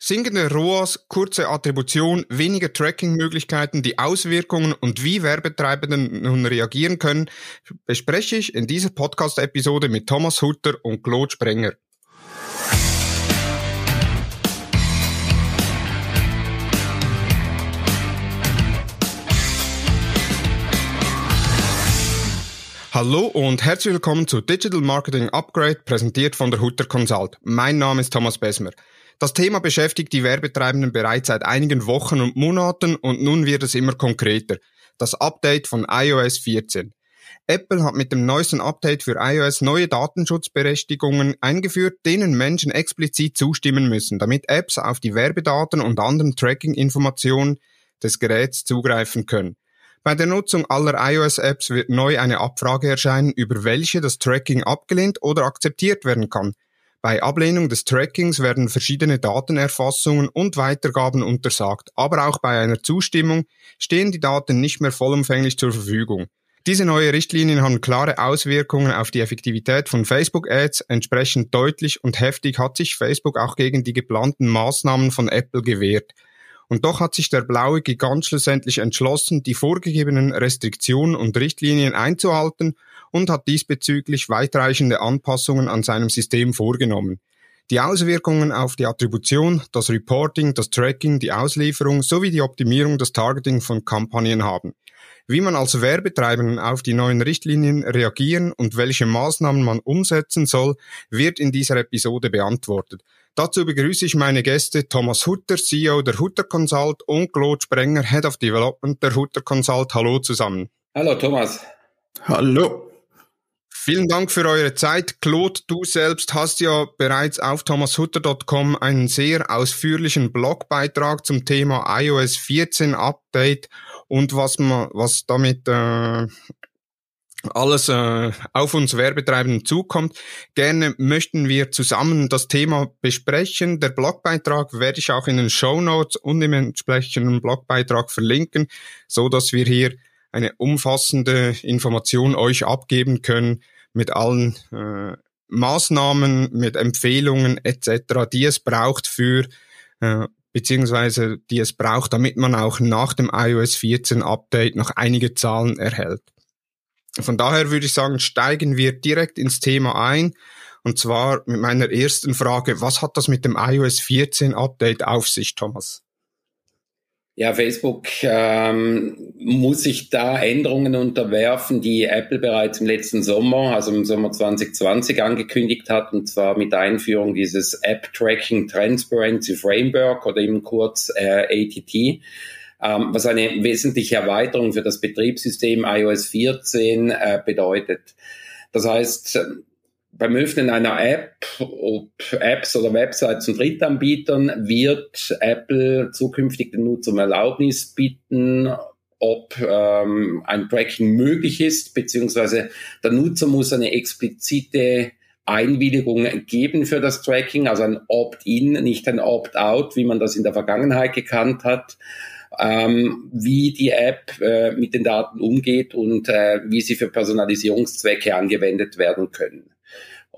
Sinkende ROAS, kurze Attribution, weniger Tracking-Möglichkeiten, die Auswirkungen und wie Werbetreibende nun reagieren können, bespreche ich in dieser Podcast-Episode mit Thomas Hutter und Claude Sprenger. Hallo und herzlich willkommen zu Digital Marketing Upgrade, präsentiert von der Hutter Consult. Mein Name ist Thomas Besmer. Das Thema beschäftigt die Werbetreibenden bereits seit einigen Wochen und Monaten und nun wird es immer konkreter. Das Update von iOS 14. Apple hat mit dem neuesten Update für iOS neue Datenschutzberechtigungen eingeführt, denen Menschen explizit zustimmen müssen, damit Apps auf die Werbedaten und anderen Tracking-Informationen des Geräts zugreifen können. Bei der Nutzung aller iOS-Apps wird neu eine Abfrage erscheinen, über welche das Tracking abgelehnt oder akzeptiert werden kann. Bei Ablehnung des Trackings werden verschiedene Datenerfassungen und Weitergaben untersagt, aber auch bei einer Zustimmung stehen die Daten nicht mehr vollumfänglich zur Verfügung. Diese neue Richtlinien haben klare Auswirkungen auf die Effektivität von Facebook-Ads. Entsprechend deutlich und heftig hat sich Facebook auch gegen die geplanten Maßnahmen von Apple gewehrt. Und doch hat sich der blaue Gigant schlussendlich entschlossen, die vorgegebenen Restriktionen und Richtlinien einzuhalten und hat diesbezüglich weitreichende Anpassungen an seinem System vorgenommen. Die Auswirkungen auf die Attribution, das Reporting, das Tracking, die Auslieferung sowie die Optimierung des Targeting von Kampagnen haben. Wie man als Werbetreibenden auf die neuen Richtlinien reagieren und welche Maßnahmen man umsetzen soll, wird in dieser Episode beantwortet. Dazu begrüße ich meine Gäste Thomas Hutter, CEO der Hutter Consult und Claude Sprenger, Head of Development der Hutter Consult. Hallo zusammen. Hallo Thomas. Hallo. Vielen Dank für eure Zeit. Claude, du selbst hast ja bereits auf thomashutter.com einen sehr ausführlichen Blogbeitrag zum Thema iOS 14 Update und was man, was damit äh, alles äh, auf uns Werbetreibenden zukommt. Gerne möchten wir zusammen das Thema besprechen. Der Blogbeitrag werde ich auch in den Show Notes und im entsprechenden Blogbeitrag verlinken, so dass wir hier eine umfassende Information euch abgeben können mit allen äh, Maßnahmen, mit Empfehlungen etc., die es braucht für äh, beziehungsweise die es braucht, damit man auch nach dem iOS 14 Update noch einige Zahlen erhält. Von daher würde ich sagen, steigen wir direkt ins Thema ein. Und zwar mit meiner ersten Frage, was hat das mit dem iOS 14 Update auf sich, Thomas? Ja, Facebook ähm, muss sich da Änderungen unterwerfen, die Apple bereits im letzten Sommer, also im Sommer 2020 angekündigt hat, und zwar mit Einführung dieses App Tracking Transparency Framework oder eben kurz äh, ATT, ähm, was eine wesentliche Erweiterung für das Betriebssystem iOS 14 äh, bedeutet. Das heißt, beim Öffnen einer App, ob Apps oder Websites von Drittanbietern, wird Apple zukünftig den Nutzer um Erlaubnis bitten, ob ähm, ein Tracking möglich ist, beziehungsweise der Nutzer muss eine explizite Einwilligung geben für das Tracking, also ein Opt-in, nicht ein Opt-out, wie man das in der Vergangenheit gekannt hat, ähm, wie die App äh, mit den Daten umgeht und äh, wie sie für Personalisierungszwecke angewendet werden können.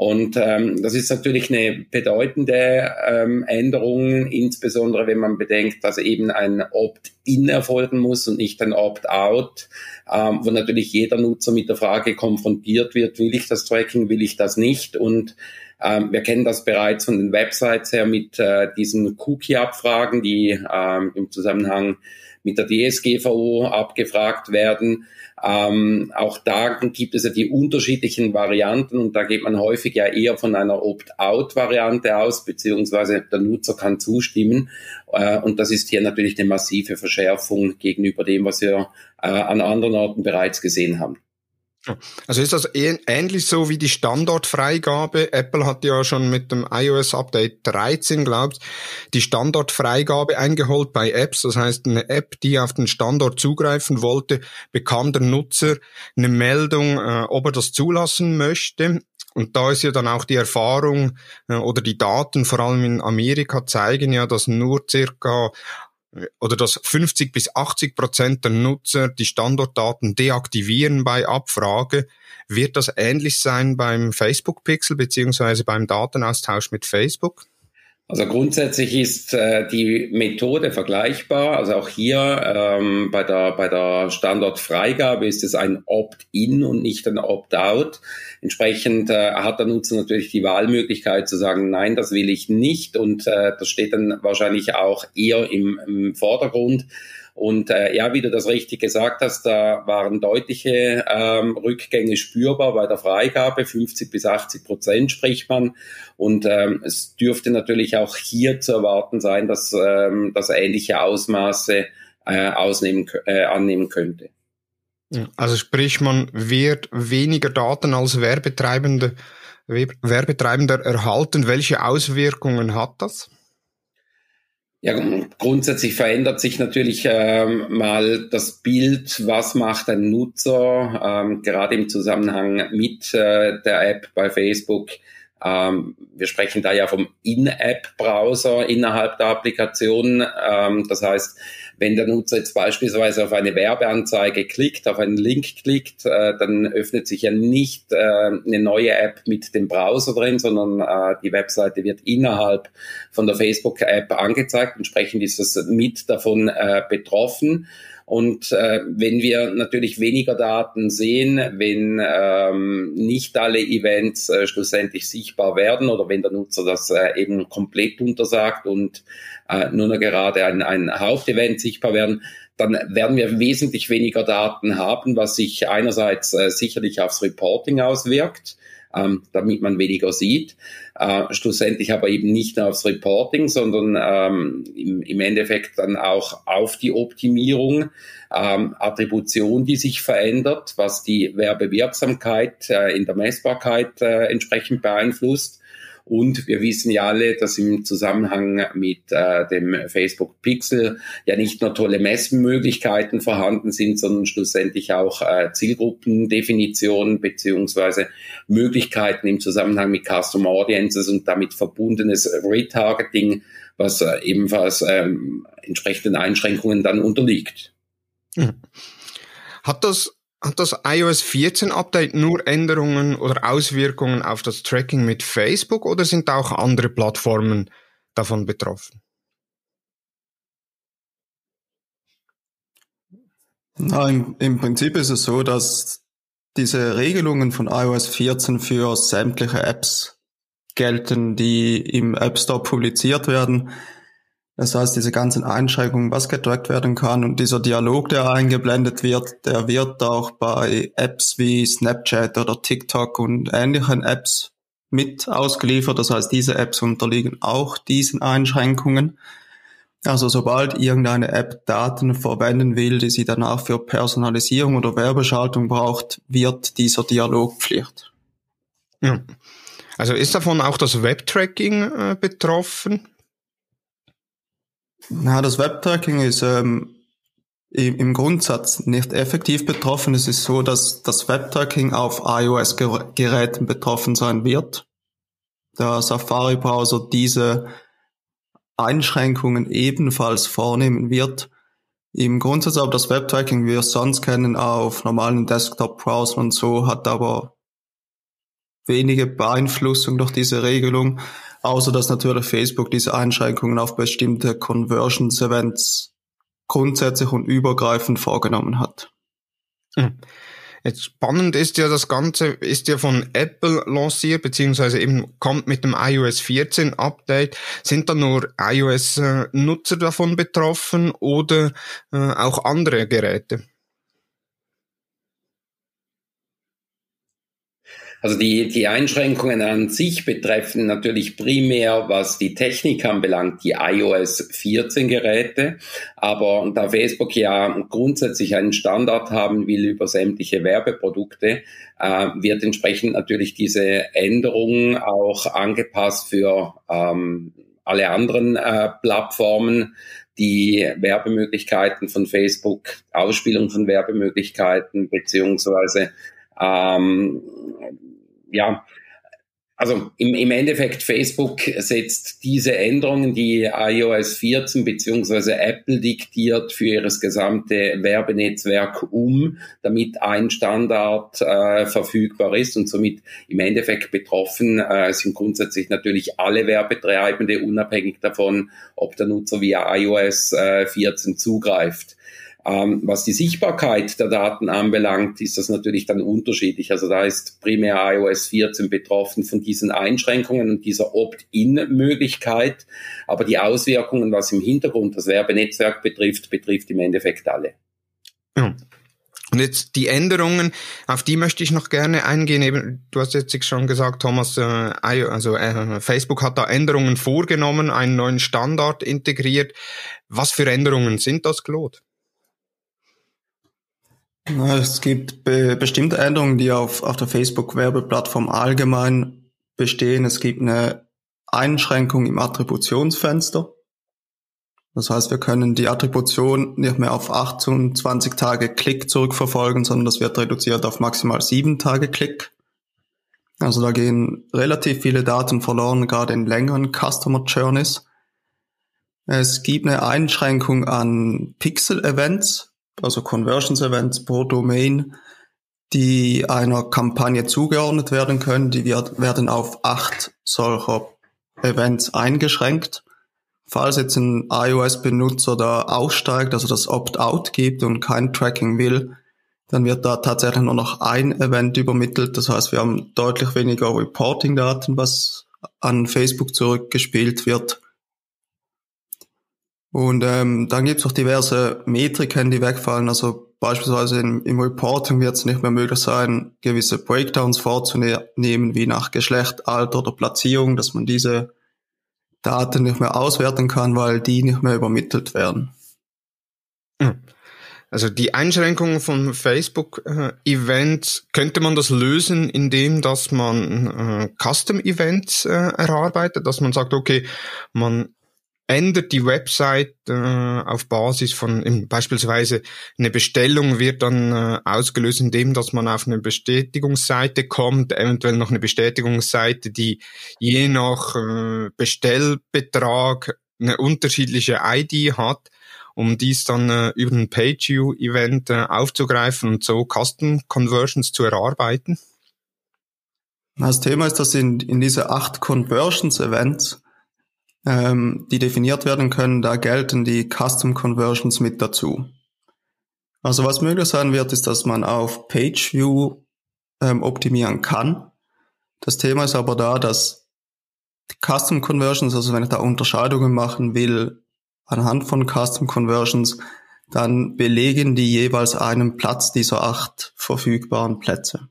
Und ähm, das ist natürlich eine bedeutende ähm, Änderung, insbesondere wenn man bedenkt, dass eben ein Opt-in erfolgen muss und nicht ein Opt-out, ähm, wo natürlich jeder Nutzer mit der Frage konfrontiert wird, will ich das Tracking, will ich das nicht? Und ähm, wir kennen das bereits von den Websites her mit äh, diesen Cookie-Abfragen, die ähm, im Zusammenhang mit der DSGVO abgefragt werden. Ähm, auch da gibt es ja die unterschiedlichen Varianten und da geht man häufig ja eher von einer Opt-out-Variante aus, beziehungsweise der Nutzer kann zustimmen. Äh, und das ist hier natürlich eine massive Verschärfung gegenüber dem, was wir äh, an anderen Orten bereits gesehen haben. Also ist das ähnlich so wie die Standortfreigabe? Apple hat ja schon mit dem iOS Update 13, glaubst, die Standortfreigabe eingeholt bei Apps. Das heißt, eine App, die auf den Standort zugreifen wollte, bekam der Nutzer eine Meldung, äh, ob er das zulassen möchte. Und da ist ja dann auch die Erfahrung äh, oder die Daten, vor allem in Amerika, zeigen ja, dass nur circa oder dass 50 bis 80 Prozent der Nutzer die Standortdaten deaktivieren bei Abfrage. Wird das ähnlich sein beim Facebook Pixel beziehungsweise beim Datenaustausch mit Facebook? Also grundsätzlich ist äh, die Methode vergleichbar. Also auch hier ähm, bei der, bei der Standortfreigabe ist es ein Opt-in und nicht ein Opt-out. Entsprechend äh, hat der Nutzer natürlich die Wahlmöglichkeit zu sagen, nein, das will ich nicht. Und äh, das steht dann wahrscheinlich auch eher im, im Vordergrund. Und äh, ja, wie du das richtig gesagt hast, da waren deutliche ähm, Rückgänge spürbar bei der Freigabe, 50 bis 80 Prozent spricht man. Und ähm, es dürfte natürlich auch hier zu erwarten sein, dass ähm, das ähnliche Ausmaße äh, ausnehmen, äh, annehmen könnte. Also sprich, man wird weniger Daten als Werbetreibende, Werbetreibender erhalten. Welche Auswirkungen hat das? Ja, grundsätzlich verändert sich natürlich ähm, mal das Bild, was macht ein Nutzer, ähm, gerade im Zusammenhang mit äh, der App bei Facebook. Ähm, wir sprechen da ja vom In-App-Browser innerhalb der Applikation. Ähm, das heißt, wenn der Nutzer jetzt beispielsweise auf eine Werbeanzeige klickt, auf einen Link klickt, äh, dann öffnet sich ja nicht äh, eine neue App mit dem Browser drin, sondern äh, die Webseite wird innerhalb von der Facebook-App angezeigt. Entsprechend ist das mit davon äh, betroffen. Und äh, wenn wir natürlich weniger Daten sehen, wenn ähm, nicht alle Events äh, schlussendlich sichtbar werden oder wenn der Nutzer das äh, eben komplett untersagt und äh, nur noch gerade ein, ein Hauptevent sichtbar werden, dann werden wir wesentlich weniger Daten haben, was sich einerseits äh, sicherlich aufs Reporting auswirkt ähm, damit man weniger sieht. Äh, schlussendlich aber eben nicht nur aufs Reporting, sondern ähm, im, im Endeffekt dann auch auf die Optimierung, ähm, Attribution, die sich verändert, was die Werbewirksamkeit äh, in der Messbarkeit äh, entsprechend beeinflusst. Und wir wissen ja alle, dass im Zusammenhang mit äh, dem Facebook Pixel ja nicht nur tolle Messmöglichkeiten vorhanden sind, sondern schlussendlich auch äh, Zielgruppendefinitionen beziehungsweise Möglichkeiten im Zusammenhang mit Custom Audiences und damit verbundenes Retargeting, was äh, ebenfalls ähm, entsprechenden Einschränkungen dann unterliegt. Mhm. Hat das hat das iOS 14 Update nur Änderungen oder Auswirkungen auf das Tracking mit Facebook oder sind auch andere Plattformen davon betroffen? Na, im, im Prinzip ist es so, dass diese Regelungen von iOS 14 für sämtliche Apps gelten, die im App Store publiziert werden. Das heißt, diese ganzen Einschränkungen, was getrackt werden kann und dieser Dialog, der eingeblendet wird, der wird auch bei Apps wie Snapchat oder TikTok und ähnlichen Apps mit ausgeliefert. Das heißt, diese Apps unterliegen auch diesen Einschränkungen. Also sobald irgendeine App Daten verwenden will, die sie danach für Personalisierung oder Werbeschaltung braucht, wird dieser Dialog Pflicht. Ja. Also ist davon auch das Webtracking äh, betroffen? Na, das Webtracking ist ähm, im Grundsatz nicht effektiv betroffen. Es ist so, dass das Webtracking auf iOS-Geräten betroffen sein wird. Der Safari-Browser diese Einschränkungen ebenfalls vornehmen wird. Im Grundsatz aber das Webtracking, wie wir es sonst kennen, auf normalen Desktop-Browsern und so, hat aber wenige Beeinflussung durch diese Regelung. Außer dass natürlich Facebook diese Einschränkungen auf bestimmte Conversions-Events grundsätzlich und übergreifend vorgenommen hat. Hm. Jetzt spannend ist ja, das Ganze ist ja von Apple lanciert, beziehungsweise eben kommt mit dem iOS 14 Update. Sind da nur iOS-Nutzer davon betroffen oder äh, auch andere Geräte? Also die, die Einschränkungen an sich betreffen natürlich primär, was die Technik anbelangt, die iOS 14 Geräte. Aber da Facebook ja grundsätzlich einen Standard haben will über sämtliche Werbeprodukte, äh, wird entsprechend natürlich diese Änderung auch angepasst für ähm, alle anderen äh, Plattformen, die Werbemöglichkeiten von Facebook, Ausspielung von Werbemöglichkeiten beziehungsweise ähm, ja, Also im, im Endeffekt, Facebook setzt diese Änderungen, die iOS 14 beziehungsweise Apple diktiert für ihres gesamte Werbenetzwerk um, damit ein Standard äh, verfügbar ist und somit im Endeffekt betroffen äh, sind grundsätzlich natürlich alle Werbetreibende, unabhängig davon, ob der Nutzer via iOS äh, 14 zugreift. Ähm, was die Sichtbarkeit der Daten anbelangt, ist das natürlich dann unterschiedlich. Also da ist primär iOS 14 betroffen von diesen Einschränkungen und dieser Opt-in-Möglichkeit. Aber die Auswirkungen, was im Hintergrund das Werbenetzwerk betrifft, betrifft im Endeffekt alle. Ja. Und jetzt die Änderungen, auf die möchte ich noch gerne eingehen. Eben, du hast jetzt schon gesagt, Thomas, äh, also äh, Facebook hat da Änderungen vorgenommen, einen neuen Standard integriert. Was für Änderungen sind das, Claude? Es gibt be bestimmte Änderungen, die auf, auf der Facebook-Werbeplattform allgemein bestehen. Es gibt eine Einschränkung im Attributionsfenster. Das heißt, wir können die Attribution nicht mehr auf 28 Tage Klick zurückverfolgen, sondern das wird reduziert auf maximal 7 Tage Klick. Also da gehen relativ viele Daten verloren, gerade in längeren Customer Journeys. Es gibt eine Einschränkung an Pixel-Events also Conversions Events pro Domain, die einer Kampagne zugeordnet werden können. Die wird, werden auf acht solcher Events eingeschränkt. Falls jetzt ein iOS-Benutzer da aussteigt, also das Opt-out gibt und kein Tracking will, dann wird da tatsächlich nur noch ein Event übermittelt. Das heißt, wir haben deutlich weniger Reporting-Daten, was an Facebook zurückgespielt wird. Und ähm, dann gibt es auch diverse Metriken, die wegfallen. Also beispielsweise im, im Reporting wird es nicht mehr möglich sein, gewisse Breakdowns vorzunehmen, wie nach Geschlecht, Alter oder Platzierung, dass man diese Daten nicht mehr auswerten kann, weil die nicht mehr übermittelt werden. Hm. Also die Einschränkungen von Facebook-Events, könnte man das lösen, indem dass man äh, Custom-Events äh, erarbeitet, dass man sagt, okay, man ändert die Website äh, auf Basis von in, beispielsweise eine Bestellung wird dann äh, ausgelöst, indem dass man auf eine Bestätigungsseite kommt, eventuell noch eine Bestätigungsseite, die je nach äh, Bestellbetrag eine unterschiedliche ID hat, um dies dann äh, über ein Page-View-Event äh, aufzugreifen und so Custom Conversions zu erarbeiten? Das Thema ist, dass in, in diese acht Conversions-Events ähm, die definiert werden können, da gelten die Custom Conversions mit dazu. Also was möglich sein wird, ist, dass man auf Page View ähm, optimieren kann. Das Thema ist aber da, dass Custom Conversions, also wenn ich da Unterscheidungen machen will anhand von Custom Conversions, dann belegen die jeweils einen Platz dieser acht verfügbaren Plätze.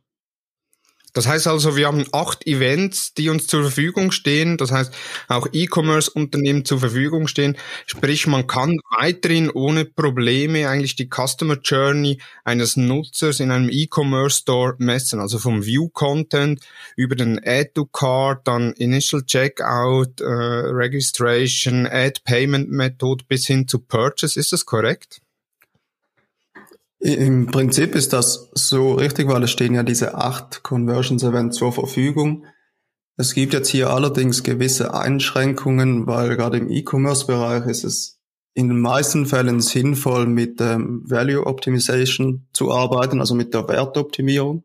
Das heißt also, wir haben acht Events, die uns zur Verfügung stehen. Das heißt, auch E-Commerce-Unternehmen zur Verfügung stehen. Sprich, man kann weiterhin ohne Probleme eigentlich die Customer Journey eines Nutzers in einem E-Commerce Store messen. Also vom View-Content über den Add-to-Card, dann Initial Checkout, äh, Registration, Add-Payment-Method bis hin zu Purchase. Ist das korrekt? Im Prinzip ist das so richtig, weil es stehen ja diese acht Conversions Events zur Verfügung. Es gibt jetzt hier allerdings gewisse Einschränkungen, weil gerade im E-Commerce-Bereich ist es in den meisten Fällen sinnvoll, mit ähm, Value Optimization zu arbeiten, also mit der Wertoptimierung.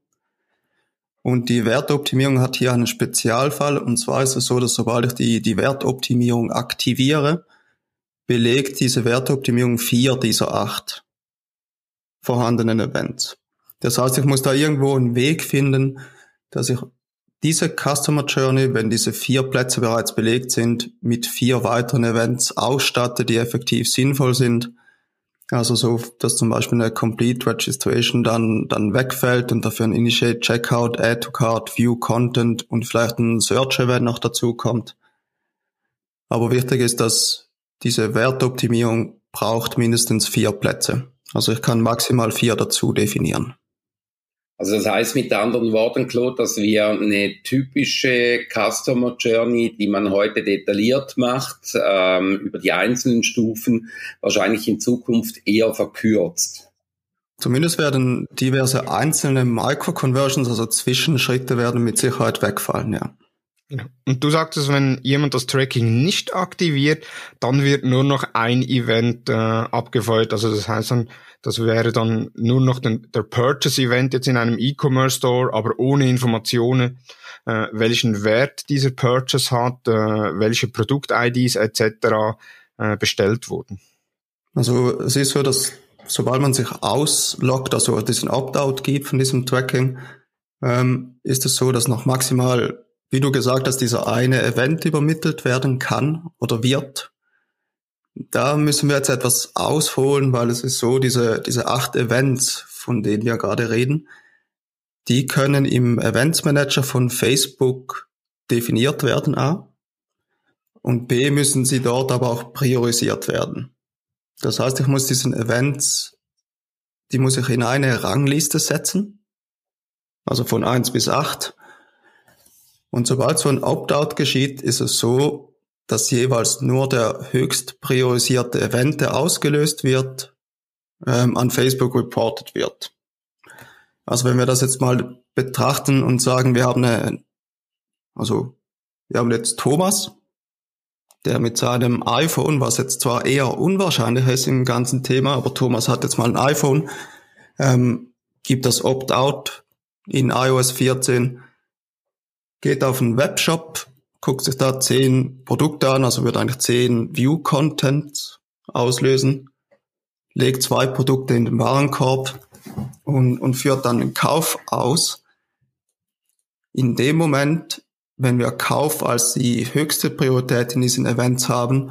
Und die Wertoptimierung hat hier einen Spezialfall. Und zwar ist es so, dass sobald ich die, die Wertoptimierung aktiviere, belegt diese Wertoptimierung vier dieser acht vorhandenen Events. Das heißt, ich muss da irgendwo einen Weg finden, dass ich diese Customer Journey, wenn diese vier Plätze bereits belegt sind, mit vier weiteren Events ausstatte, die effektiv sinnvoll sind. Also so, dass zum Beispiel eine Complete Registration dann, dann wegfällt und dafür ein Initiate Checkout, Add to Card, View Content und vielleicht ein Search Event noch dazu kommt. Aber wichtig ist, dass diese Wertoptimierung braucht mindestens vier Plätze. Also ich kann maximal vier dazu definieren. Also das heißt mit anderen Worten, Claude, dass wir eine typische Customer Journey, die man heute detailliert macht, ähm, über die einzelnen Stufen, wahrscheinlich in Zukunft eher verkürzt. Zumindest werden diverse einzelne Micro-Conversions, also Zwischenschritte werden mit Sicherheit wegfallen, ja. Und du sagtest, wenn jemand das Tracking nicht aktiviert, dann wird nur noch ein Event äh, abgefeuert. Also das heißt dann, das wäre dann nur noch den, der Purchase-Event jetzt in einem E-Commerce Store, aber ohne Informationen, äh, welchen Wert dieser Purchase hat, äh, welche Produkt-IDs etc. Äh, bestellt wurden. Also es ist so, dass sobald man sich ausloggt, also diesen Opt-out gibt von diesem Tracking, ähm, ist es so, dass noch maximal wie du gesagt hast, dieser eine Event übermittelt werden kann oder wird. Da müssen wir jetzt etwas ausholen, weil es ist so, diese, diese acht Events, von denen wir gerade reden, die können im Events Manager von Facebook definiert werden, A. Und B müssen sie dort aber auch priorisiert werden. Das heißt, ich muss diesen Events, die muss ich in eine Rangliste setzen. Also von eins bis acht und sobald so ein Opt-out geschieht, ist es so, dass jeweils nur der höchst priorisierte Event, der ausgelöst wird, ähm, an Facebook reported wird. Also wenn wir das jetzt mal betrachten und sagen, wir haben eine, also wir haben jetzt Thomas, der mit seinem iPhone, was jetzt zwar eher unwahrscheinlich ist im ganzen Thema, aber Thomas hat jetzt mal ein iPhone, ähm, gibt das Opt-out in iOS 14 geht auf einen Webshop, guckt sich da zehn Produkte an, also wird eigentlich zehn View-Content auslösen, legt zwei Produkte in den Warenkorb und, und führt dann den Kauf aus. In dem Moment, wenn wir Kauf als die höchste Priorität in diesen Events haben,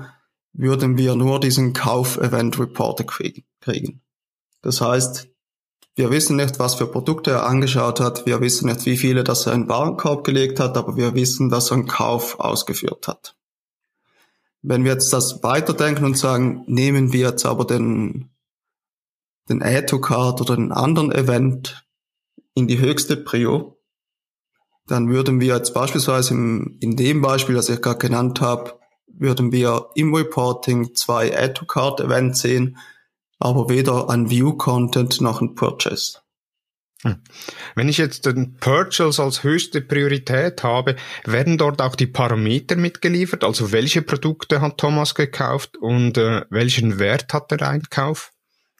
würden wir nur diesen Kauf-Event-Reporter kriegen. Das heißt, wir wissen nicht, was für Produkte er angeschaut hat. Wir wissen nicht, wie viele das er in den Warenkorb gelegt hat, aber wir wissen, dass er einen Kauf ausgeführt hat. Wenn wir jetzt das weiterdenken und sagen, nehmen wir jetzt aber den, den Add to Card oder einen anderen Event in die höchste Prio, dann würden wir jetzt beispielsweise im, in dem Beispiel, das ich gerade genannt habe, würden wir im Reporting zwei Add to Card Events sehen, aber weder ein View-Content noch ein Purchase. Hm. Wenn ich jetzt den Purchase als höchste Priorität habe, werden dort auch die Parameter mitgeliefert? Also welche Produkte hat Thomas gekauft und äh, welchen Wert hat der Einkauf?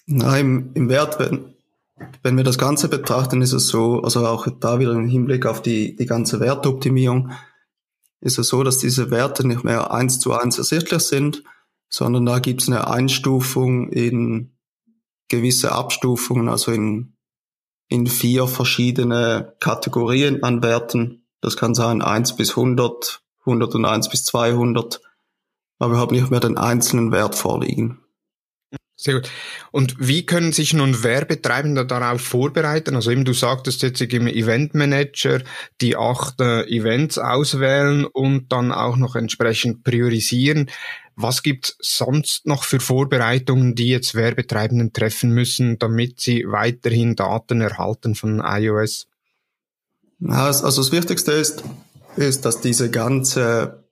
Na, im, im Wert, wenn, wenn wir das Ganze betrachten, ist es so, also auch da wieder im Hinblick auf die, die ganze Wertoptimierung, ist es so, dass diese Werte nicht mehr eins zu eins ersichtlich sind, sondern da gibt es eine Einstufung in gewisse Abstufungen, also in, in vier verschiedene Kategorien an Werten. Das kann sein 1 bis 100, 101 bis 200, aber wir haben nicht mehr den einzelnen Wert vorliegen. Sehr gut. Und wie können sich nun Werbetreibende darauf vorbereiten? Also eben du sagtest jetzt im Eventmanager die acht äh, Events auswählen und dann auch noch entsprechend priorisieren. Was gibt sonst noch für Vorbereitungen, die jetzt Werbetreibenden treffen müssen, damit sie weiterhin Daten erhalten von iOS? Also das Wichtigste ist, ist, dass diese ganze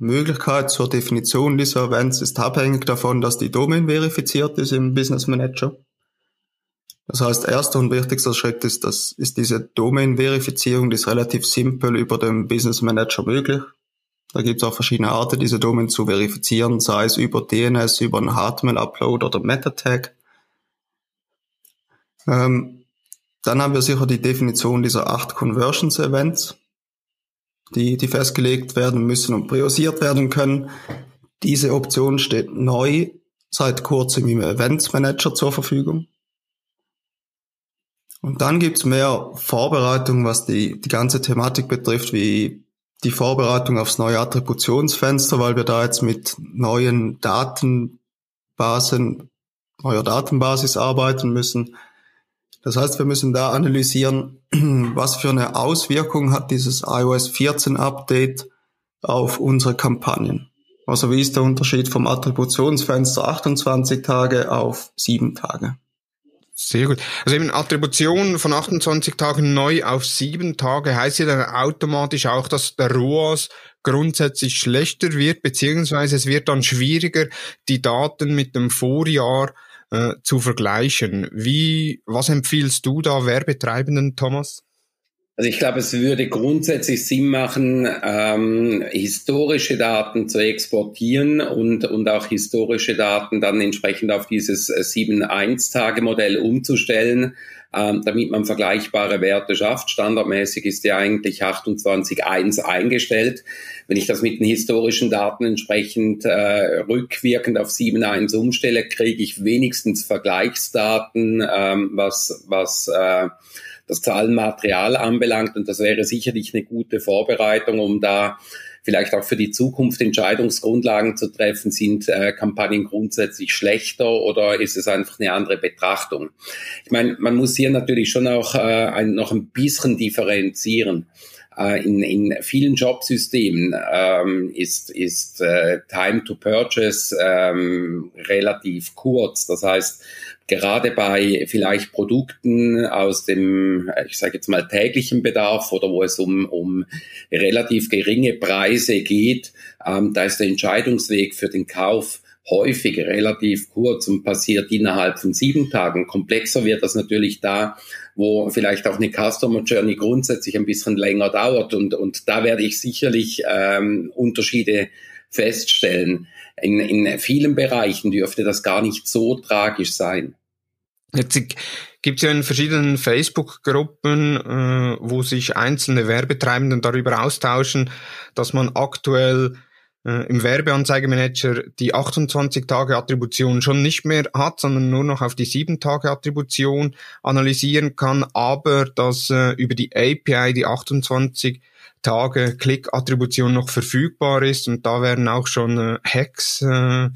Möglichkeit zur Definition dieser Events ist abhängig davon, dass die Domain verifiziert ist im Business Manager. Das heißt, erster und wichtigster Schritt ist, dass ist diese Domain-Verifizierung, die ist relativ simpel über den Business Manager möglich. Da gibt es auch verschiedene Arten, diese Domain zu verifizieren, sei es über DNS, über einen HTML-Upload oder Meta-Tag. Ähm, dann haben wir sicher die Definition dieser acht Conversions-Events, die, die festgelegt werden müssen und priorisiert werden können. Diese Option steht neu seit kurzem im Events Manager zur Verfügung. Und dann gibt's mehr Vorbereitung, was die, die ganze Thematik betrifft, wie die Vorbereitung aufs neue Attributionsfenster, weil wir da jetzt mit neuen Datenbasen, neuer Datenbasis arbeiten müssen. Das heißt, wir müssen da analysieren, was für eine Auswirkung hat dieses iOS 14 Update auf unsere Kampagnen. Also wie ist der Unterschied vom Attributionsfenster 28 Tage auf 7 Tage? Sehr gut. Also eben Attribution von 28 Tagen neu auf 7 Tage heißt ja dann automatisch auch, dass der ROAS grundsätzlich schlechter wird, beziehungsweise es wird dann schwieriger, die Daten mit dem Vorjahr äh, zu vergleichen. Wie, was empfiehlst du da Werbetreibenden, Thomas? Also ich glaube, es würde grundsätzlich Sinn machen, ähm, historische Daten zu exportieren und, und auch historische Daten dann entsprechend auf dieses 7-1-Tage-Modell umzustellen, ähm, damit man vergleichbare Werte schafft. Standardmäßig ist ja eigentlich 28.1 eingestellt. Wenn ich das mit den historischen Daten entsprechend äh, rückwirkend auf 7.1 umstelle, kriege ich wenigstens Vergleichsdaten, ähm, was, was äh, das Zahlenmaterial anbelangt. Und das wäre sicherlich eine gute Vorbereitung, um da vielleicht auch für die Zukunft Entscheidungsgrundlagen zu treffen. Sind äh, Kampagnen grundsätzlich schlechter oder ist es einfach eine andere Betrachtung? Ich meine, man muss hier natürlich schon auch äh, ein, noch ein bisschen differenzieren. Äh, in, in vielen Jobsystemen ähm, ist, ist äh, Time to Purchase ähm, relativ kurz. Das heißt, gerade bei vielleicht Produkten aus dem, ich sage jetzt mal, täglichen Bedarf oder wo es um, um relativ geringe Preise geht, ähm, da ist der Entscheidungsweg für den Kauf häufig relativ kurz und passiert innerhalb von sieben Tagen. Komplexer wird das natürlich da, wo vielleicht auch eine Customer Journey grundsätzlich ein bisschen länger dauert und, und da werde ich sicherlich ähm, Unterschiede feststellen. In, in vielen Bereichen dürfte das gar nicht so tragisch sein. Jetzt gibt es ja in verschiedenen Facebook-Gruppen, äh, wo sich einzelne Werbetreibenden darüber austauschen, dass man aktuell äh, im Werbeanzeigemanager die 28 Tage Attribution schon nicht mehr hat, sondern nur noch auf die 7 Tage Attribution analysieren kann, aber dass äh, über die API die 28 Tage Klick-Attribution noch verfügbar ist und da werden auch schon äh, Hacks äh,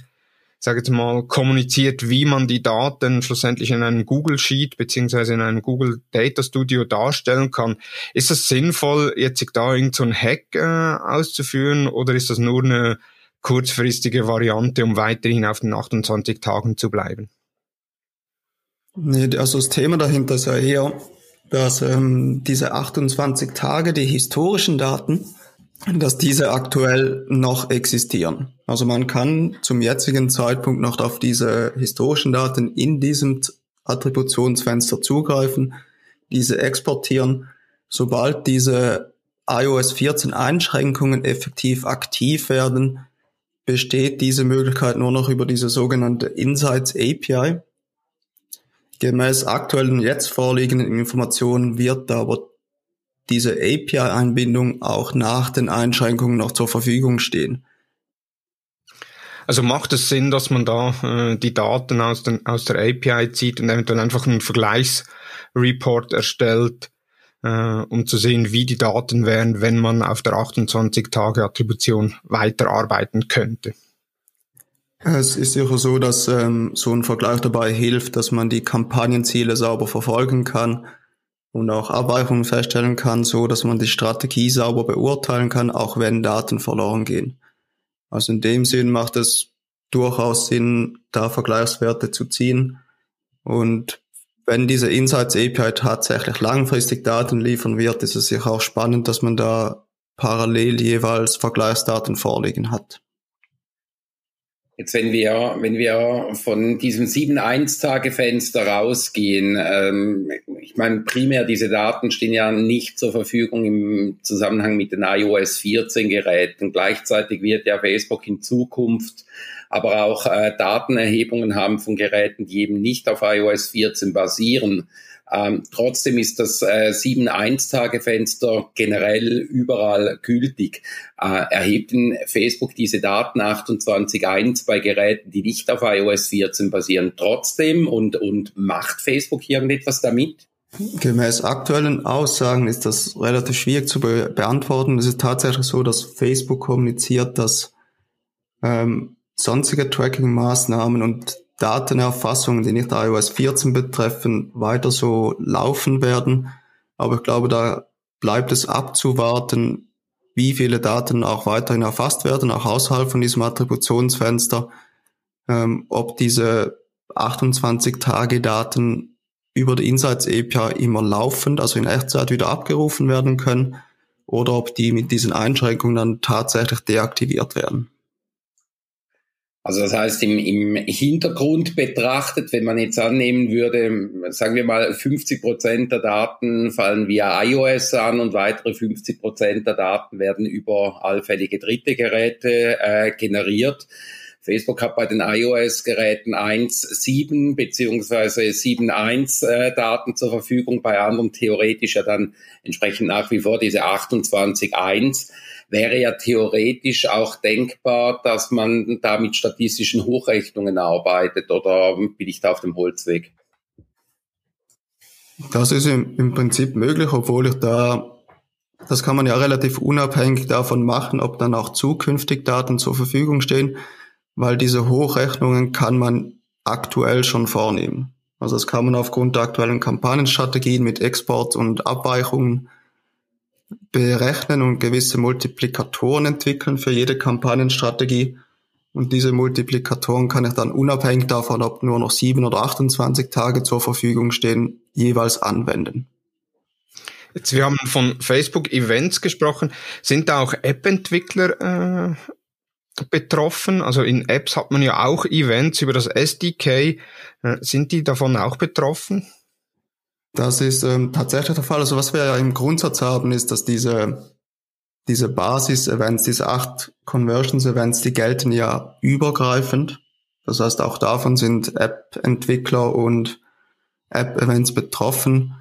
sage jetzt mal, kommuniziert, wie man die Daten schlussendlich in einem Google Sheet beziehungsweise in einem Google Data Studio darstellen kann. Ist es sinnvoll, jetzt da irgend so ein Hack äh, auszuführen oder ist das nur eine kurzfristige Variante, um weiterhin auf den 28 Tagen zu bleiben? Nee, also das Thema dahinter ist ja eher, dass ähm, diese 28 Tage, die historischen Daten, dass diese aktuell noch existieren. Also man kann zum jetzigen Zeitpunkt noch auf diese historischen Daten in diesem Attributionsfenster zugreifen, diese exportieren. Sobald diese iOS 14 Einschränkungen effektiv aktiv werden, besteht diese Möglichkeit nur noch über diese sogenannte Insights API. Gemäß aktuellen jetzt vorliegenden Informationen wird aber diese API-Einbindung auch nach den Einschränkungen noch zur Verfügung stehen. Also macht es Sinn, dass man da äh, die Daten aus, den, aus der API zieht und eventuell einfach einen Vergleichsreport erstellt, äh, um zu sehen, wie die Daten wären, wenn man auf der 28-Tage-Attribution weiterarbeiten könnte? Es ist sicher so, dass ähm, so ein Vergleich dabei hilft, dass man die Kampagnenziele sauber verfolgen kann und auch Abweichungen feststellen kann, so dass man die Strategie sauber beurteilen kann, auch wenn Daten verloren gehen. Also in dem Sinn macht es durchaus Sinn, da Vergleichswerte zu ziehen. Und wenn diese Insights API tatsächlich langfristig Daten liefern wird, ist es sicher auch spannend, dass man da parallel jeweils Vergleichsdaten vorliegen hat. Jetzt, wenn wir, wenn wir von diesem 7-1-Tage-Fenster rausgehen, ähm, ich meine, primär diese Daten stehen ja nicht zur Verfügung im Zusammenhang mit den iOS 14 Geräten. Gleichzeitig wird ja Facebook in Zukunft aber auch äh, Datenerhebungen haben von Geräten, die eben nicht auf iOS 14 basieren. Ähm, trotzdem ist das äh, 7-1-Tage-Fenster generell überall gültig. Äh, erhebt Facebook diese Daten 28.1 bei Geräten, die nicht auf iOS 14 basieren, trotzdem und, und macht Facebook irgendetwas damit? Gemäß aktuellen Aussagen ist das relativ schwierig zu be beantworten. Es ist tatsächlich so, dass Facebook kommuniziert, dass ähm, sonstige Tracking-Maßnahmen und Datenerfassungen, die nicht iOS 14 betreffen, weiter so laufen werden. Aber ich glaube, da bleibt es abzuwarten, wie viele Daten auch weiterhin erfasst werden, auch außerhalb von diesem Attributionsfenster, ähm, ob diese 28 Tage Daten über die Insights API immer laufend, also in Echtzeit wieder abgerufen werden können, oder ob die mit diesen Einschränkungen dann tatsächlich deaktiviert werden. Also das heißt, im, im Hintergrund betrachtet, wenn man jetzt annehmen würde, sagen wir mal, 50 Prozent der Daten fallen via iOS an und weitere 50 Prozent der Daten werden über allfällige dritte Geräte äh, generiert. Facebook hat bei den iOS-Geräten 1.7 beziehungsweise 7.1 äh, Daten zur Verfügung, bei anderen theoretisch ja dann entsprechend nach wie vor diese 28.1 wäre ja theoretisch auch denkbar, dass man da mit statistischen Hochrechnungen arbeitet oder bin ich da auf dem Holzweg? Das ist im, Prinzip möglich, obwohl ich da, das kann man ja relativ unabhängig davon machen, ob dann auch zukünftig Daten zur Verfügung stehen, weil diese Hochrechnungen kann man aktuell schon vornehmen. Also das kann man aufgrund der aktuellen Kampagnenstrategien mit Export und Abweichungen berechnen und gewisse Multiplikatoren entwickeln für jede Kampagnenstrategie. Und diese Multiplikatoren kann ich dann unabhängig davon, ob nur noch sieben oder 28 Tage zur Verfügung stehen, jeweils anwenden. Jetzt, wir haben von Facebook-Events gesprochen. Sind da auch App-Entwickler äh, betroffen? Also in Apps hat man ja auch Events über das SDK. Äh, sind die davon auch betroffen? Das ist ähm, tatsächlich der Fall. Also was wir ja im Grundsatz haben, ist, dass diese, diese Basis-Events, diese acht Conversions-Events, die gelten ja übergreifend. Das heißt, auch davon sind App-Entwickler und App-Events betroffen.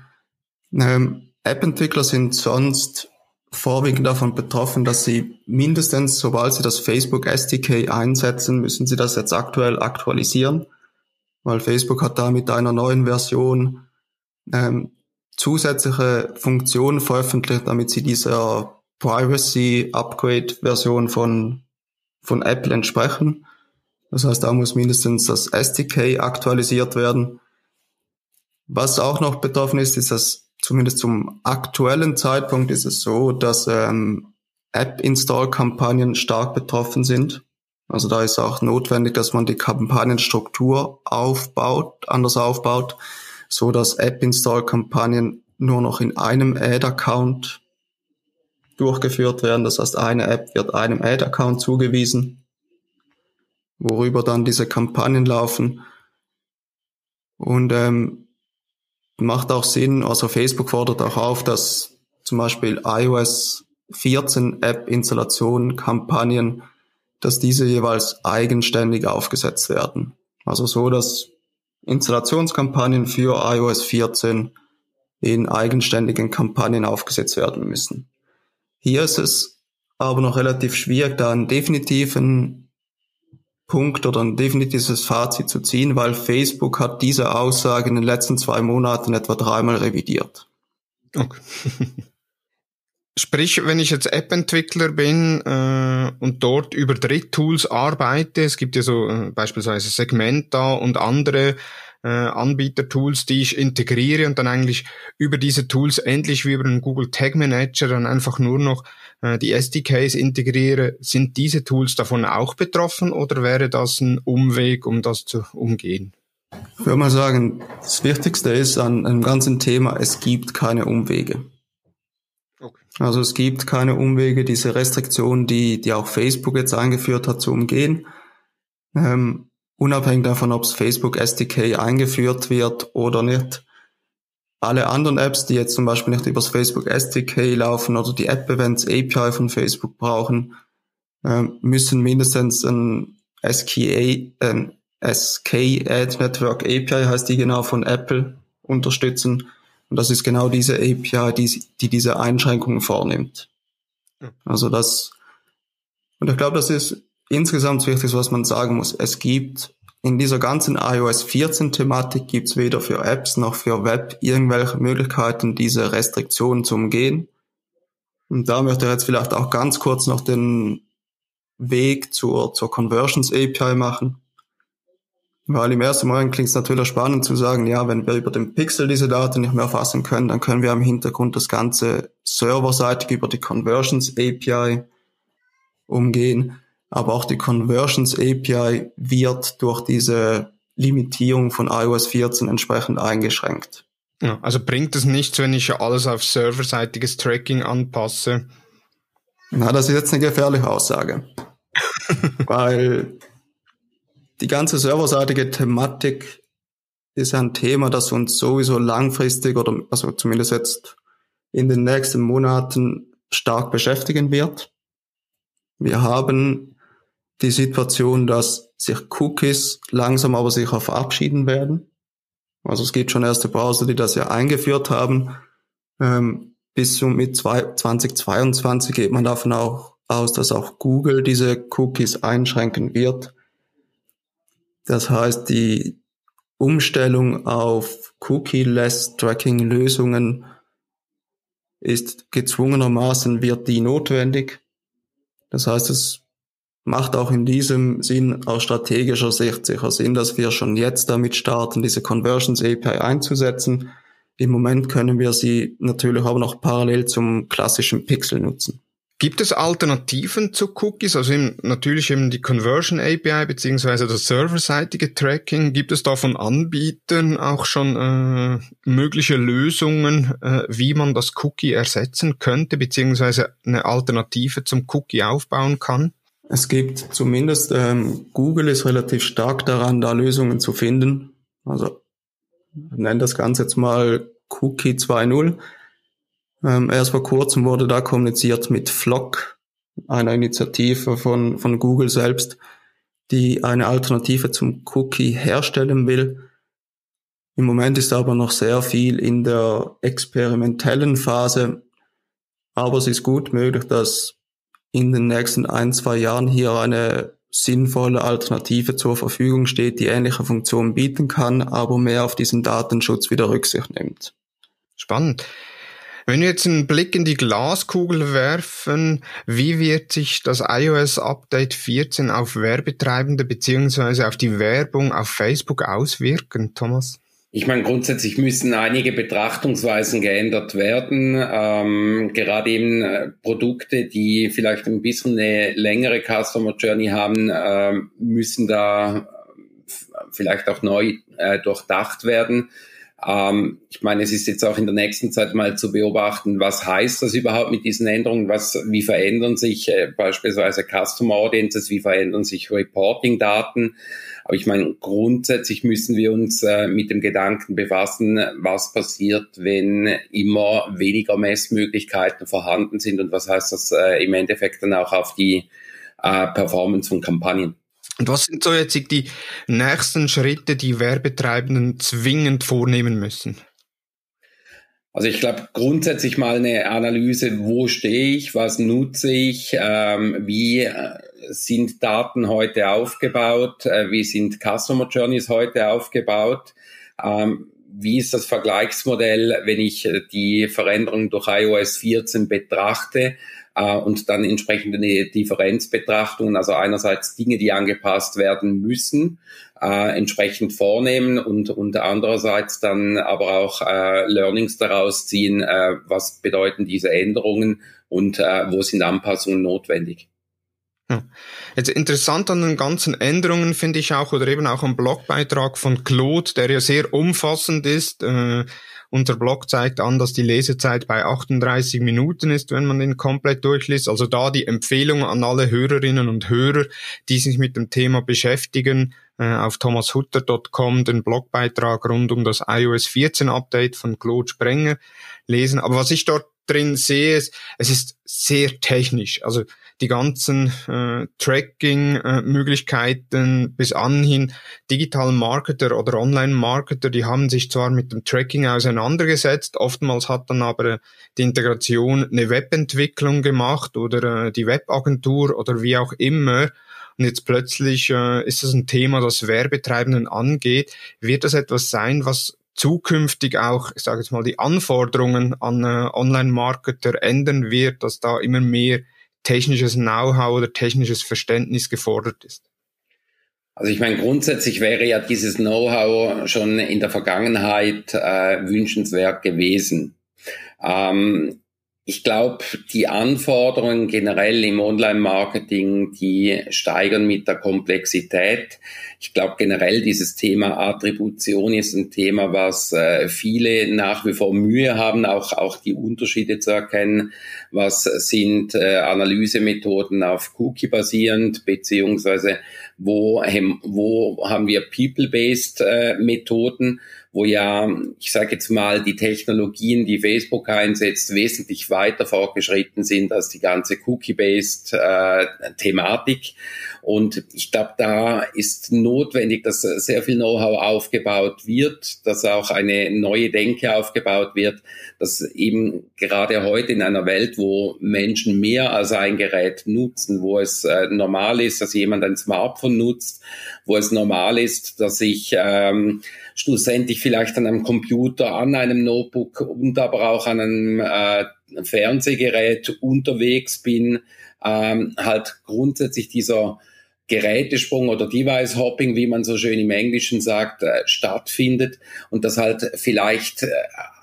Ähm, App-Entwickler sind sonst vorwiegend davon betroffen, dass sie mindestens, sobald sie das Facebook SDK einsetzen, müssen sie das jetzt aktuell aktualisieren, weil Facebook hat da mit einer neuen Version ähm, zusätzliche Funktionen veröffentlicht, damit sie dieser Privacy Upgrade Version von, von Apple entsprechen. Das heißt, da muss mindestens das SDK aktualisiert werden. Was auch noch betroffen ist, ist, dass zumindest zum aktuellen Zeitpunkt ist es so, dass ähm, App-Install-Kampagnen stark betroffen sind. Also da ist auch notwendig, dass man die Kampagnenstruktur aufbaut, anders aufbaut so dass App-Install-Kampagnen nur noch in einem Ad-Account durchgeführt werden. Das heißt, eine App wird einem Ad-Account zugewiesen, worüber dann diese Kampagnen laufen. Und ähm, macht auch Sinn, also Facebook fordert auch auf, dass zum Beispiel iOS 14 App-Installation Kampagnen, dass diese jeweils eigenständig aufgesetzt werden. Also so, dass Installationskampagnen für iOS 14 in eigenständigen Kampagnen aufgesetzt werden müssen. Hier ist es aber noch relativ schwierig, da einen definitiven Punkt oder ein definitives Fazit zu ziehen, weil Facebook hat diese Aussage in den letzten zwei Monaten etwa dreimal revidiert. Okay. Sprich, wenn ich jetzt App-Entwickler bin äh, und dort über Dritttools arbeite, es gibt ja so äh, beispielsweise Segmenta und andere äh, Anbieter-Tools, die ich integriere und dann eigentlich über diese Tools endlich wie über einen Google Tag Manager dann einfach nur noch äh, die SDKs integriere, sind diese Tools davon auch betroffen oder wäre das ein Umweg, um das zu umgehen? Ich würde mal sagen, das Wichtigste ist an einem ganzen Thema, es gibt keine Umwege. Also es gibt keine Umwege, diese Restriktionen, die, die auch Facebook jetzt eingeführt hat, zu umgehen. Ähm, unabhängig davon, ob es Facebook SDK eingeführt wird oder nicht. Alle anderen Apps, die jetzt zum Beispiel nicht übers Facebook SDK laufen oder die App Events API von Facebook brauchen, ähm, müssen mindestens ein SKA, ein SK Ad Network API heißt die genau von Apple unterstützen und das ist genau diese API, die, die diese Einschränkungen vornimmt. Also das, und ich glaube, das ist insgesamt wichtig, was man sagen muss. Es gibt in dieser ganzen iOS 14 Thematik gibt es weder für Apps noch für Web irgendwelche Möglichkeiten, diese Restriktionen zu umgehen. Und da möchte ich jetzt vielleicht auch ganz kurz noch den Weg zur, zur Conversions API machen. Weil im ersten Moment klingt es natürlich spannend zu sagen, ja, wenn wir über den Pixel diese Daten nicht mehr fassen können, dann können wir im Hintergrund das Ganze serverseitig über die Conversions API umgehen. Aber auch die Conversions API wird durch diese Limitierung von iOS 14 entsprechend eingeschränkt. Ja, also bringt es nichts, wenn ich alles auf serverseitiges Tracking anpasse? Na, das ist jetzt eine gefährliche Aussage. Weil die ganze serverseitige Thematik ist ein Thema, das uns sowieso langfristig oder also zumindest jetzt in den nächsten Monaten stark beschäftigen wird. Wir haben die Situation, dass sich Cookies langsam aber sicher verabschieden werden. Also es gibt schon erste Browser, die das ja eingeführt haben. Ähm, bis zum mit 2022 geht man davon auch aus, dass auch Google diese Cookies einschränken wird. Das heißt, die Umstellung auf Cookie-less Tracking-Lösungen ist gezwungenermaßen wird die notwendig. Das heißt, es macht auch in diesem Sinn aus strategischer Sicht sicher Sinn, dass wir schon jetzt damit starten, diese Conversions API einzusetzen. Im Moment können wir sie natürlich aber noch parallel zum klassischen Pixel nutzen. Gibt es Alternativen zu Cookies? Also eben, natürlich eben die Conversion API beziehungsweise das serverseitige Tracking. Gibt es da von Anbietern auch schon äh, mögliche Lösungen, äh, wie man das Cookie ersetzen könnte beziehungsweise eine Alternative zum Cookie aufbauen kann? Es gibt zumindest, ähm, Google ist relativ stark daran, da Lösungen zu finden. Also nennen das Ganze jetzt mal Cookie 2.0. Ähm, erst vor kurzem wurde da kommuniziert mit Flock, einer Initiative von, von Google selbst, die eine Alternative zum Cookie herstellen will. Im Moment ist aber noch sehr viel in der experimentellen Phase, aber es ist gut möglich, dass in den nächsten ein, zwei Jahren hier eine sinnvolle Alternative zur Verfügung steht, die ähnliche Funktionen bieten kann, aber mehr auf diesen Datenschutz wieder Rücksicht nimmt. Spannend. Wenn wir jetzt einen Blick in die Glaskugel werfen, wie wird sich das iOS Update 14 auf Werbetreibende beziehungsweise auf die Werbung auf Facebook auswirken, Thomas? Ich meine, grundsätzlich müssen einige Betrachtungsweisen geändert werden. Ähm, gerade eben äh, Produkte, die vielleicht ein bisschen eine längere Customer Journey haben, äh, müssen da vielleicht auch neu äh, durchdacht werden. Ähm, ich meine, es ist jetzt auch in der nächsten Zeit mal zu beobachten, was heißt das überhaupt mit diesen Änderungen? Was, wie verändern sich äh, beispielsweise Customer Audiences? Wie verändern sich Reporting-Daten? Aber ich meine, grundsätzlich müssen wir uns äh, mit dem Gedanken befassen, was passiert, wenn immer weniger Messmöglichkeiten vorhanden sind und was heißt das äh, im Endeffekt dann auch auf die äh, Performance von Kampagnen. Und was sind so jetzt die nächsten Schritte, die Werbetreibenden zwingend vornehmen müssen? Also ich glaube grundsätzlich mal eine Analyse, wo stehe ich, was nutze ich, ähm, wie äh, sind Daten heute aufgebaut, äh, wie sind Customer Journeys heute aufgebaut, ähm, wie ist das Vergleichsmodell, wenn ich äh, die Veränderung durch iOS 14 betrachte äh, und dann entsprechende Differenzbetrachtungen, also einerseits Dinge, die angepasst werden müssen, äh, entsprechend vornehmen und, und andererseits dann aber auch äh, Learnings daraus ziehen, äh, was bedeuten diese Änderungen und äh, wo sind Anpassungen notwendig. Jetzt interessant an den ganzen Änderungen finde ich auch, oder eben auch am Blogbeitrag von Claude, der ja sehr umfassend ist. Äh, unser Blog zeigt an, dass die Lesezeit bei 38 Minuten ist, wenn man den komplett durchliest. Also da die Empfehlung an alle Hörerinnen und Hörer, die sich mit dem Thema beschäftigen, äh, auf thomashutter.com den Blogbeitrag rund um das iOS 14 Update von Claude Sprenger lesen. Aber was ich dort drin sehe, ist, es ist sehr technisch. Also die ganzen äh, Tracking-Möglichkeiten äh, bis anhin, Digital Marketer oder Online-Marketer, die haben sich zwar mit dem Tracking auseinandergesetzt, oftmals hat dann aber die Integration eine Webentwicklung gemacht oder äh, die Webagentur oder wie auch immer. Und jetzt plötzlich äh, ist das ein Thema, das Werbetreibenden angeht. Wird das etwas sein, was zukünftig auch, ich sage jetzt mal, die Anforderungen an äh, Online-Marketer ändern wird, dass da immer mehr technisches Know-how oder technisches Verständnis gefordert ist? Also ich meine, grundsätzlich wäre ja dieses Know-how schon in der Vergangenheit äh, wünschenswert gewesen. Ähm, Ich glaube, die Anforderungen generell im Online-Marketing, die steigern mit der Komplexität. Ich glaube generell dieses Thema Attribution ist ein Thema, was äh, viele nach wie vor Mühe haben, auch, auch die Unterschiede zu erkennen. Was sind äh, Analysemethoden auf Cookie basierend, beziehungsweise wo, wo haben wir People-based äh, Methoden? Wo ja, ich sage jetzt mal, die Technologien, die Facebook einsetzt, wesentlich weiter fortgeschritten sind als die ganze Cookie-based äh, Thematik. Und ich glaube, da ist notwendig, dass sehr viel Know-how aufgebaut wird, dass auch eine neue Denke aufgebaut wird, dass eben gerade heute in einer Welt, wo Menschen mehr als ein Gerät nutzen, wo es äh, normal ist, dass jemand ein Smartphone nutzt, wo es normal ist, dass ich ähm, schlussendlich vielleicht an einem Computer, an einem Notebook und aber auch an einem äh, Fernsehgerät unterwegs bin, ähm, halt grundsätzlich dieser Gerätesprung oder Device Hopping, wie man so schön im Englischen sagt, äh, stattfindet und dass halt vielleicht äh,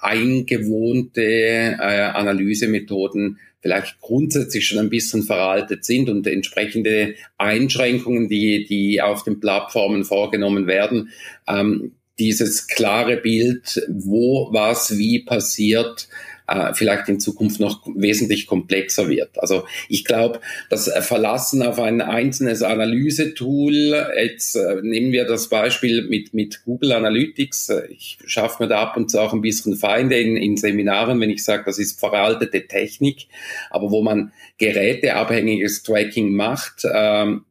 eingewohnte äh, Analysemethoden vielleicht grundsätzlich schon ein bisschen veraltet sind und entsprechende Einschränkungen, die, die auf den Plattformen vorgenommen werden, ähm, dieses klare Bild, wo was wie passiert, äh, vielleicht in Zukunft noch wesentlich komplexer wird. Also ich glaube, das Verlassen auf ein einzelnes Analysetool, jetzt äh, nehmen wir das Beispiel mit, mit Google Analytics, ich schaffe mir da ab und zu auch ein bisschen Feinde in, in Seminaren, wenn ich sage, das ist veraltete Technik, aber wo man geräteabhängiges Tracking macht, ähm,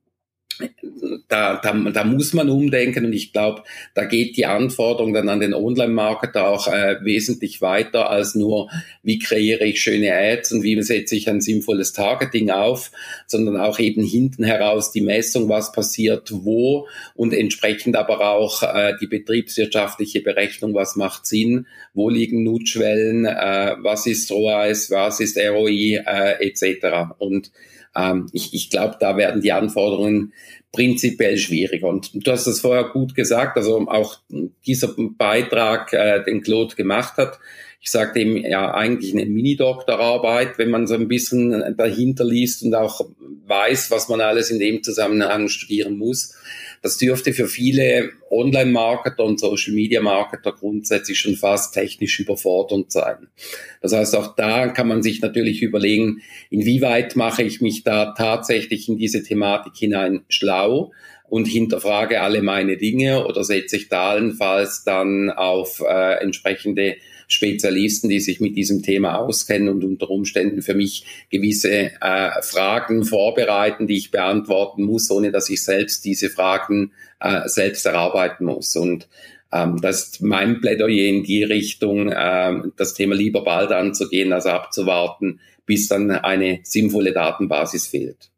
da, da, da muss man umdenken und ich glaube, da geht die Anforderung dann an den Online-Marketer auch äh, wesentlich weiter als nur, wie kreiere ich schöne Ads und wie setze ich ein sinnvolles Targeting auf, sondern auch eben hinten heraus die Messung, was passiert wo und entsprechend aber auch äh, die betriebswirtschaftliche Berechnung, was macht Sinn, wo liegen Nutzschwellen, äh, was ist ROAS, was ist ROI äh, etc. Und ähm, ich ich glaube, da werden die Anforderungen prinzipiell schwierig. Und du hast es vorher gut gesagt, also auch dieser Beitrag, äh, den Claude gemacht hat, ich sagte ihm ja eigentlich eine Mini-Doktorarbeit, wenn man so ein bisschen dahinter liest und auch weiß, was man alles in dem Zusammenhang studieren muss. Das dürfte für viele Online-Marketer und Social-Media-Marketer grundsätzlich schon fast technisch überfordernd sein. Das heißt, auch da kann man sich natürlich überlegen, inwieweit mache ich mich da tatsächlich in diese Thematik hinein schlau und hinterfrage alle meine Dinge oder setze ich da allenfalls dann auf äh, entsprechende Spezialisten, die sich mit diesem Thema auskennen und unter Umständen für mich gewisse äh, Fragen vorbereiten, die ich beantworten muss, ohne dass ich selbst diese Fragen äh, selbst erarbeiten muss. Und ähm, das ist mein Plädoyer in die Richtung, äh, das Thema lieber bald anzugehen, als abzuwarten, bis dann eine sinnvolle Datenbasis fehlt.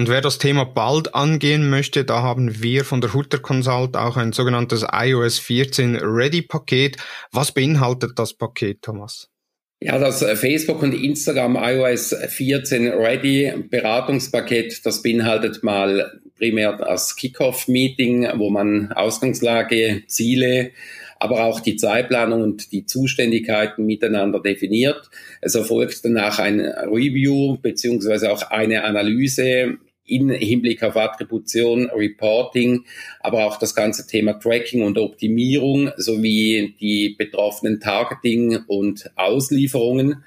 Und wer das Thema bald angehen möchte, da haben wir von der Hutter Consult auch ein sogenanntes iOS 14 Ready Paket. Was beinhaltet das Paket, Thomas? Ja, das äh, Facebook und Instagram iOS 14 Ready Beratungspaket, das beinhaltet mal primär das Kickoff-Meeting, wo man Ausgangslage, Ziele, aber auch die Zeitplanung und die Zuständigkeiten miteinander definiert. Es erfolgt danach ein Review beziehungsweise auch eine Analyse in Hinblick auf Attribution, Reporting, aber auch das ganze Thema Tracking und Optimierung sowie die betroffenen Targeting und Auslieferungen.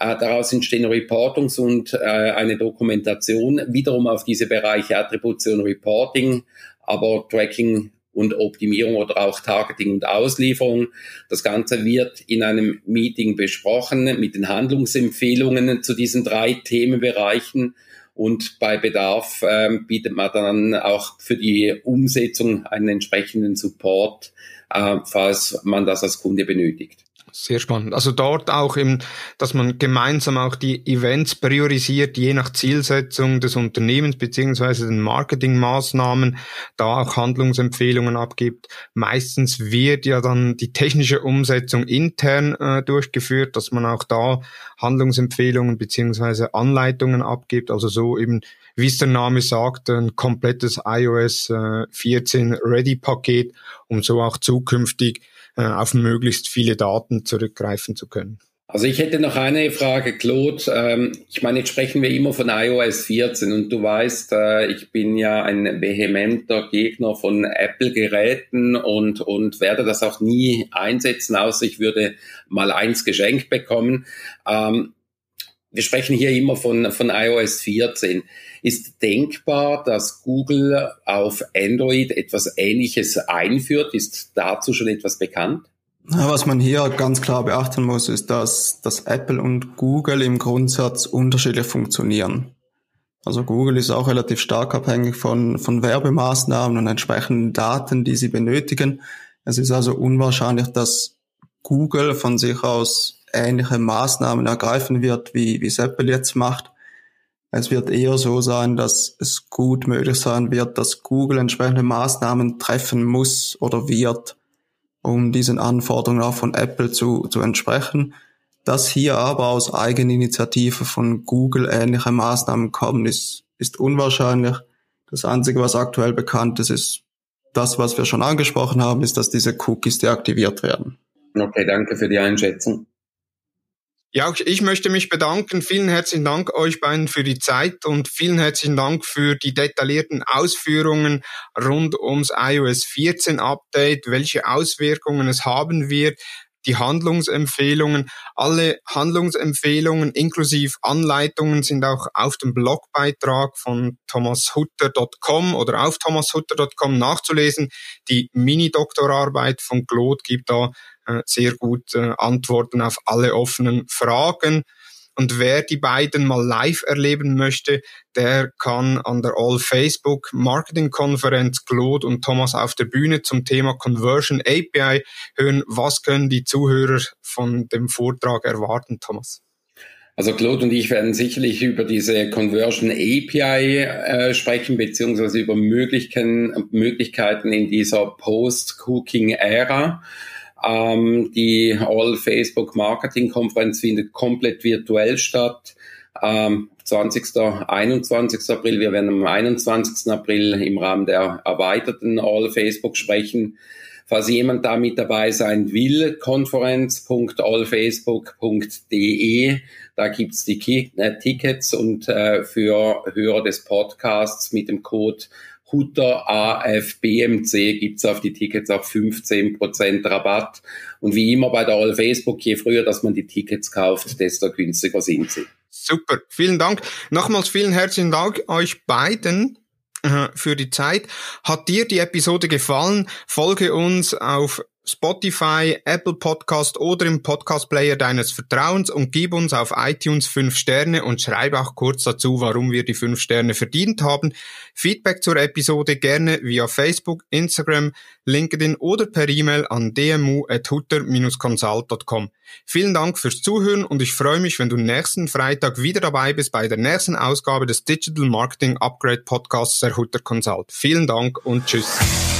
Äh, daraus entstehen Reportings und äh, eine Dokumentation wiederum auf diese Bereiche Attribution, Reporting, aber Tracking und Optimierung oder auch Targeting und Auslieferung. Das Ganze wird in einem Meeting besprochen mit den Handlungsempfehlungen zu diesen drei Themenbereichen und bei Bedarf ähm, bietet man dann auch für die Umsetzung einen entsprechenden Support, äh, falls man das als Kunde benötigt. Sehr spannend. Also dort auch eben, dass man gemeinsam auch die Events priorisiert, je nach Zielsetzung des Unternehmens beziehungsweise den Marketingmaßnahmen, da auch Handlungsempfehlungen abgibt. Meistens wird ja dann die technische Umsetzung intern äh, durchgeführt, dass man auch da Handlungsempfehlungen beziehungsweise Anleitungen abgibt. Also so eben, wie es der Name sagt, ein komplettes iOS äh, 14 Ready Paket, um so auch zukünftig äh, auf möglichst viele Daten zurückgreifen zu können. Also ich hätte noch eine Frage, Claude. Ähm, ich meine, jetzt sprechen wir immer von iOS 14 und du weißt, äh, ich bin ja ein vehementer Gegner von Apple-Geräten und, und werde das auch nie einsetzen, außer ich würde mal eins geschenkt bekommen. Ähm, wir sprechen hier immer von, von iOS 14. Ist denkbar, dass Google auf Android etwas Ähnliches einführt? Ist dazu schon etwas bekannt? Was man hier ganz klar beachten muss, ist, dass, dass Apple und Google im Grundsatz unterschiedlich funktionieren. Also Google ist auch relativ stark abhängig von, von Werbemaßnahmen und entsprechenden Daten, die sie benötigen. Es ist also unwahrscheinlich, dass Google von sich aus ähnliche Maßnahmen ergreifen wird, wie, wie Apple jetzt macht. Es wird eher so sein, dass es gut möglich sein wird, dass Google entsprechende Maßnahmen treffen muss oder wird, um diesen Anforderungen auch von Apple zu, zu entsprechen. Dass hier aber aus Eigeninitiative von Google ähnliche Maßnahmen kommen, ist, ist unwahrscheinlich. Das Einzige, was aktuell bekannt ist, ist das, was wir schon angesprochen haben, ist, dass diese Cookies deaktiviert werden. Okay, danke für die Einschätzung. Ja, ich möchte mich bedanken. Vielen herzlichen Dank euch beiden für die Zeit und vielen herzlichen Dank für die detaillierten Ausführungen rund ums iOS 14 Update, welche Auswirkungen es haben wird, die Handlungsempfehlungen. Alle Handlungsempfehlungen inklusive Anleitungen sind auch auf dem Blogbeitrag von thomashutter.com oder auf thomashutter.com nachzulesen. Die Mini-Doktorarbeit von Claude gibt da sehr gut äh, Antworten auf alle offenen Fragen. Und wer die beiden mal live erleben möchte, der kann an der All Facebook Marketing Konferenz Claude und Thomas auf der Bühne zum Thema Conversion API hören. Was können die Zuhörer von dem Vortrag erwarten, Thomas? Also Claude und ich werden sicherlich über diese Conversion API äh, sprechen, beziehungsweise über Möglichkeiten, Möglichkeiten in dieser Post-Cooking-Ära. Ähm, die All Facebook Marketing Konferenz findet komplett virtuell statt. Ähm, 20. 21. April. Wir werden am 21. April im Rahmen der erweiterten All Facebook sprechen. Falls jemand da mit dabei sein will, konferenz.allfacebook.de, da gibt's die äh, Tickets und äh, für Hörer des Podcasts mit dem Code Hutter AFBMC gibt's auf die Tickets auch 15% Rabatt. Und wie immer bei der All Facebook, je früher, dass man die Tickets kauft, desto günstiger sind sie. Super, vielen Dank. Nochmals vielen herzlichen Dank euch beiden äh, für die Zeit. Hat dir die Episode gefallen? Folge uns auf Spotify, Apple Podcast oder im Podcast Player deines Vertrauens und gib uns auf iTunes 5 Sterne und schreib auch kurz dazu, warum wir die 5 Sterne verdient haben. Feedback zur Episode gerne via Facebook, Instagram, LinkedIn oder per E-Mail an dmu.hutter-consult.com. Vielen Dank fürs Zuhören und ich freue mich, wenn du nächsten Freitag wieder dabei bist bei der nächsten Ausgabe des Digital Marketing Upgrade Podcasts der Hutter Consult. Vielen Dank und tschüss.